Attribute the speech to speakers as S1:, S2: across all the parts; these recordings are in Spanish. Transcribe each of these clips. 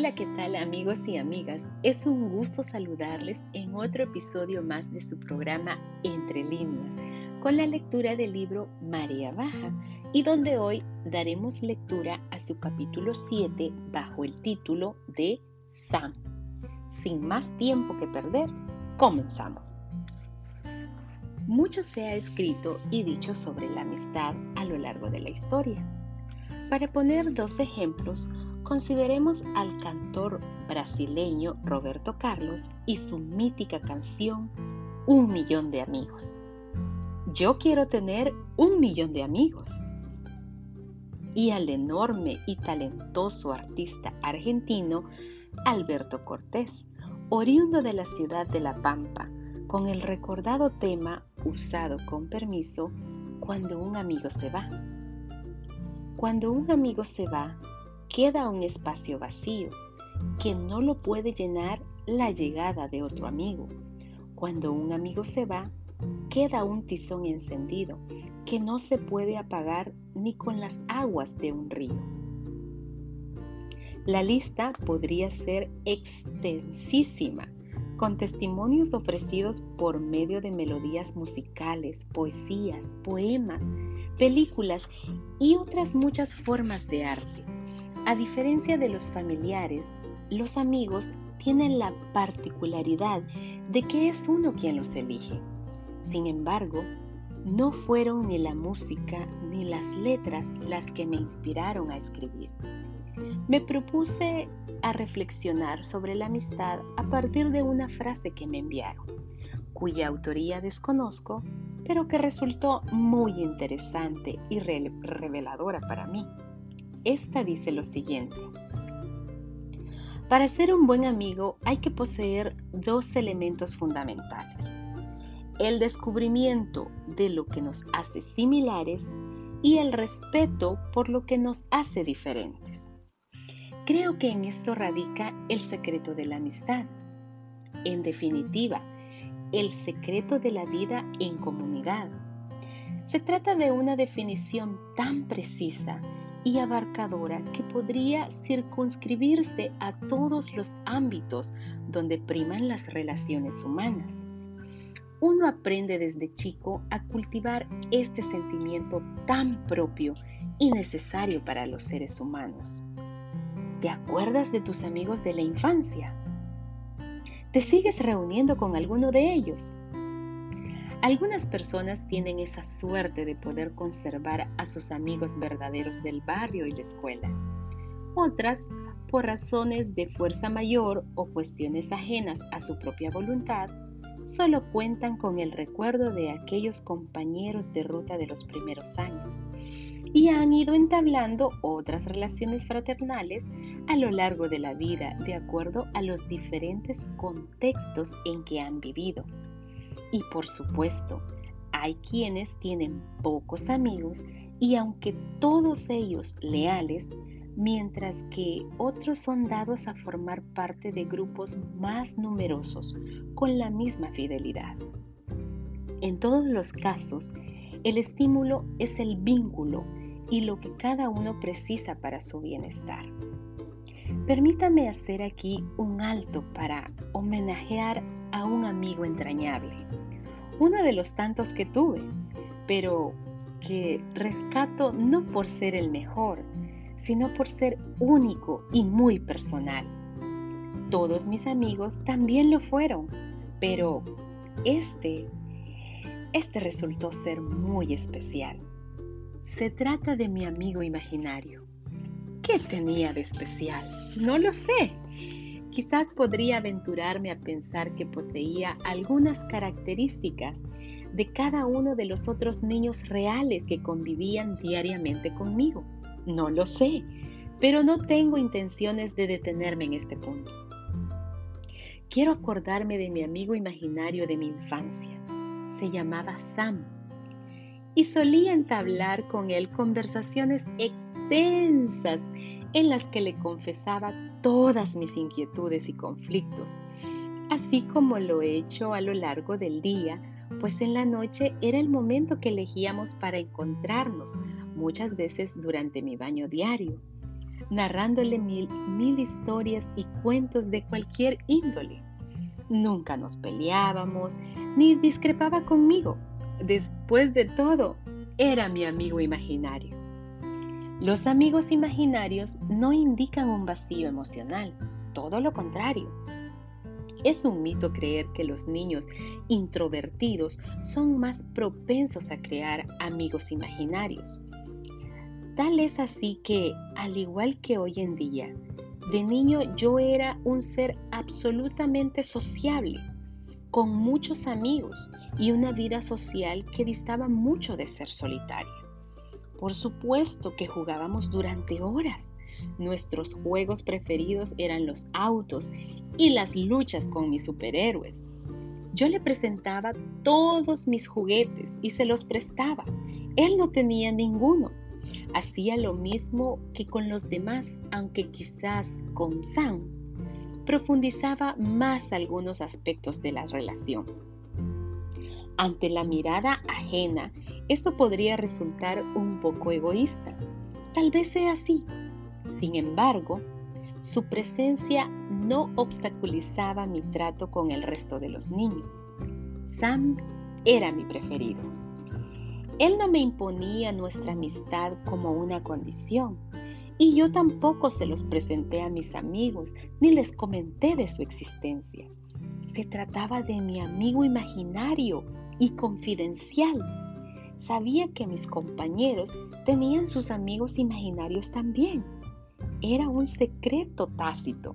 S1: Hola, ¿qué tal amigos y amigas? Es un gusto saludarles en otro episodio más de su programa Entre líneas, con la lectura del libro María Baja, y donde hoy daremos lectura a su capítulo 7 bajo el título de Sam. Sin más tiempo que perder, comenzamos. Mucho se ha escrito y dicho sobre la amistad a lo largo de la historia. Para poner dos ejemplos, consideremos al cantor brasileño Roberto Carlos y su mítica canción Un millón de amigos. Yo quiero tener un millón de amigos. Y al enorme y talentoso artista argentino Alberto Cortés, oriundo de la ciudad de La Pampa, con el recordado tema usado con permiso cuando un amigo se va. Cuando un amigo se va, queda un espacio vacío que no lo puede llenar la llegada de otro amigo. Cuando un amigo se va, queda un tizón encendido que no se puede apagar ni con las aguas de un río. La lista podría ser extensísima con testimonios ofrecidos por medio de melodías musicales, poesías, poemas, películas y otras muchas formas de arte. A diferencia de los familiares, los amigos tienen la particularidad de que es uno quien los elige. Sin embargo, no fueron ni la música ni las letras las que me inspiraron a escribir. Me propuse a reflexionar sobre la amistad a partir de una frase que me enviaron, cuya autoría desconozco, pero que resultó muy interesante y reveladora para mí. Esta dice lo siguiente. Para ser un buen amigo hay que poseer dos elementos fundamentales. El descubrimiento de lo que nos hace similares y el respeto por lo que nos hace diferentes. Creo que en esto radica el secreto de la amistad. En definitiva, el secreto de la vida en comunidad. Se trata de una definición tan precisa y abarcadora que podría circunscribirse a todos los ámbitos donde priman las relaciones humanas. Uno aprende desde chico a cultivar este sentimiento tan propio y necesario para los seres humanos. ¿Te acuerdas de tus amigos de la infancia? ¿Te sigues reuniendo con alguno de ellos? Algunas personas tienen esa suerte de poder conservar a sus amigos verdaderos del barrio y la escuela. Otras, por razones de fuerza mayor o cuestiones ajenas a su propia voluntad, solo cuentan con el recuerdo de aquellos compañeros de ruta de los primeros años y han ido entablando otras relaciones fraternales a lo largo de la vida de acuerdo a los diferentes contextos en que han vivido. Y por supuesto, hay quienes tienen pocos amigos y aunque todos ellos leales, mientras que otros son dados a formar parte de grupos más numerosos con la misma fidelidad. En todos los casos, el estímulo es el vínculo y lo que cada uno precisa para su bienestar. Permítame hacer aquí un alto para homenajear a un amigo entrañable, uno de los tantos que tuve, pero que rescato no por ser el mejor, sino por ser único y muy personal. Todos mis amigos también lo fueron, pero este, este resultó ser muy especial. Se trata de mi amigo imaginario. ¿Qué tenía de especial? No lo sé. Quizás podría aventurarme a pensar que poseía algunas características de cada uno de los otros niños reales que convivían diariamente conmigo. No lo sé, pero no tengo intenciones de detenerme en este punto. Quiero acordarme de mi amigo imaginario de mi infancia. Se llamaba Sam y solía entablar con él conversaciones extensas en las que le confesaba todas mis inquietudes y conflictos, así como lo he hecho a lo largo del día, pues en la noche era el momento que elegíamos para encontrarnos, muchas veces durante mi baño diario. narrándole mil, mil historias y cuentos de cualquier índole. Nunca nos peleábamos, ni discrepaba conmigo. Después de todo, era mi amigo imaginario. Los amigos imaginarios no indican un vacío emocional, todo lo contrario. Es un mito creer que los niños introvertidos son más propensos a crear amigos imaginarios. Tal es así que, al igual que hoy en día, de niño yo era un ser absolutamente sociable, con muchos amigos y una vida social que distaba mucho de ser solitaria. Por supuesto que jugábamos durante horas. Nuestros juegos preferidos eran los autos y las luchas con mis superhéroes. Yo le presentaba todos mis juguetes y se los prestaba. Él no tenía ninguno. Hacía lo mismo que con los demás, aunque quizás con Sam profundizaba más algunos aspectos de la relación. Ante la mirada ajena, esto podría resultar un poco egoísta. Tal vez sea así. Sin embargo, su presencia no obstaculizaba mi trato con el resto de los niños. Sam era mi preferido. Él no me imponía nuestra amistad como una condición, y yo tampoco se los presenté a mis amigos ni les comenté de su existencia. Se trataba de mi amigo imaginario y confidencial. Sabía que mis compañeros tenían sus amigos imaginarios también era un secreto tácito.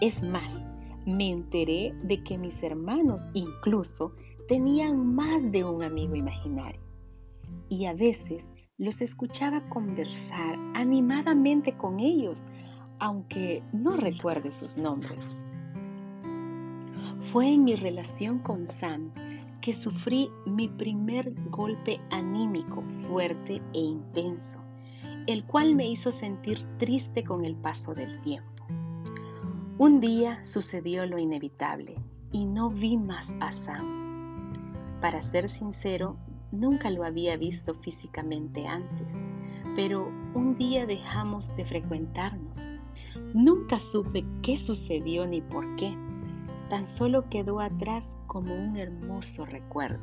S1: Es más, me enteré de que mis hermanos incluso tenían más de un amigo imaginario. Y a veces los escuchaba conversar animadamente con ellos, aunque no recuerde sus nombres. Fue en mi relación con Sam que sufrí mi primer golpe anímico fuerte e intenso el cual me hizo sentir triste con el paso del tiempo. Un día sucedió lo inevitable y no vi más a Sam. Para ser sincero, nunca lo había visto físicamente antes, pero un día dejamos de frecuentarnos. Nunca supe qué sucedió ni por qué, tan solo quedó atrás como un hermoso recuerdo.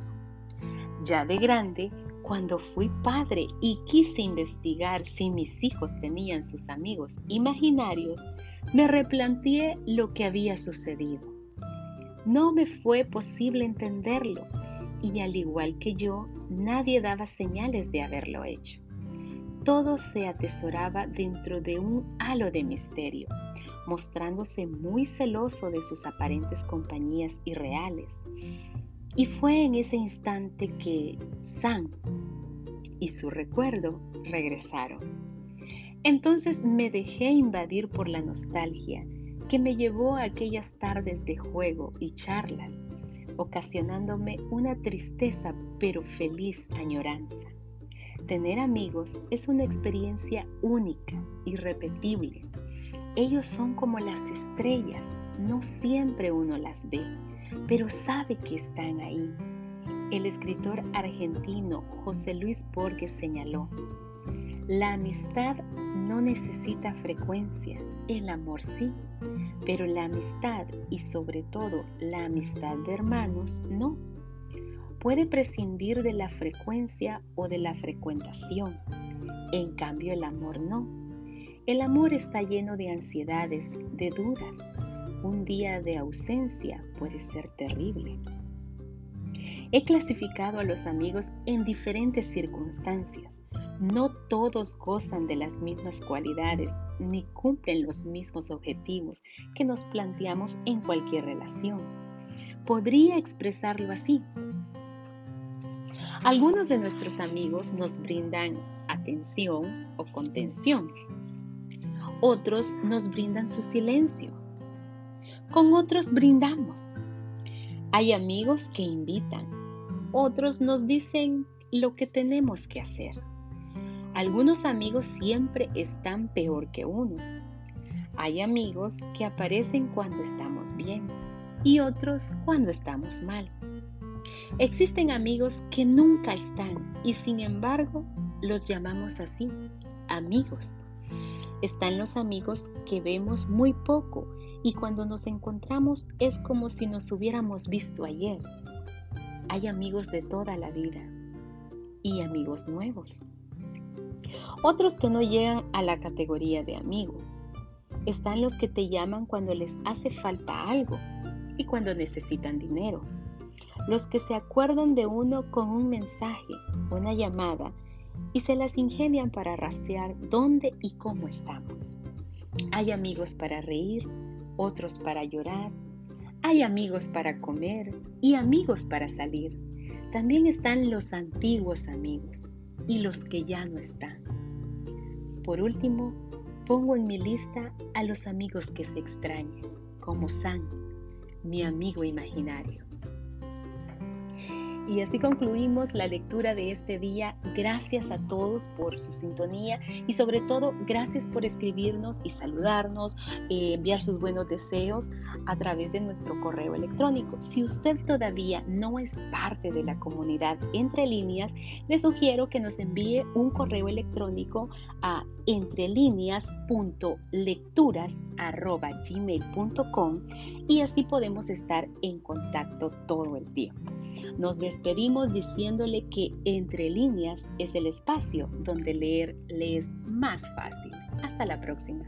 S1: Ya de grande, cuando fui padre y quise investigar si mis hijos tenían sus amigos imaginarios, me replanteé lo que había sucedido. No me fue posible entenderlo y al igual que yo, nadie daba señales de haberlo hecho. Todo se atesoraba dentro de un halo de misterio, mostrándose muy celoso de sus aparentes compañías irreales y fue en ese instante que Sam y su recuerdo regresaron. Entonces me dejé invadir por la nostalgia que me llevó a aquellas tardes de juego y charlas, ocasionándome una tristeza pero feliz añoranza. Tener amigos es una experiencia única, irrepetible. Ellos son como las estrellas, no siempre uno las ve pero sabe que están ahí. El escritor argentino José Luis Borges señaló, la amistad no necesita frecuencia, el amor sí, pero la amistad y sobre todo la amistad de hermanos no. Puede prescindir de la frecuencia o de la frecuentación, en cambio el amor no. El amor está lleno de ansiedades, de dudas, un día de ausencia puede ser terrible. He clasificado a los amigos en diferentes circunstancias. No todos gozan de las mismas cualidades ni cumplen los mismos objetivos que nos planteamos en cualquier relación. Podría expresarlo así. Algunos de nuestros amigos nos brindan atención o contención. Otros nos brindan su silencio con otros brindamos. Hay amigos que invitan, otros nos dicen lo que tenemos que hacer. Algunos amigos siempre están peor que uno. Hay amigos que aparecen cuando estamos bien y otros cuando estamos mal. Existen amigos que nunca están y sin embargo los llamamos así, amigos. Están los amigos que vemos muy poco y cuando nos encontramos es como si nos hubiéramos visto ayer. Hay amigos de toda la vida y amigos nuevos. Otros que no llegan a la categoría de amigo. Están los que te llaman cuando les hace falta algo y cuando necesitan dinero. Los que se acuerdan de uno con un mensaje, una llamada y se las ingenian para rastrear dónde y cómo estamos. Hay amigos para reír, otros para llorar, hay amigos para comer y amigos para salir. También están los antiguos amigos y los que ya no están. Por último, pongo en mi lista a los amigos que se extrañan, como San, mi amigo imaginario. Y así concluimos la lectura de este día. Gracias a todos por su sintonía y sobre todo gracias por escribirnos y saludarnos, eh, enviar sus buenos deseos a través de nuestro correo electrónico. Si usted todavía no es parte de la comunidad entre líneas, le sugiero que nos envíe un correo electrónico a entrelíneas.lecturas.gmail.com y así podemos estar en contacto todo el tiempo. Nos despedimos diciéndole que entre líneas es el espacio donde leer le es más fácil. Hasta la próxima.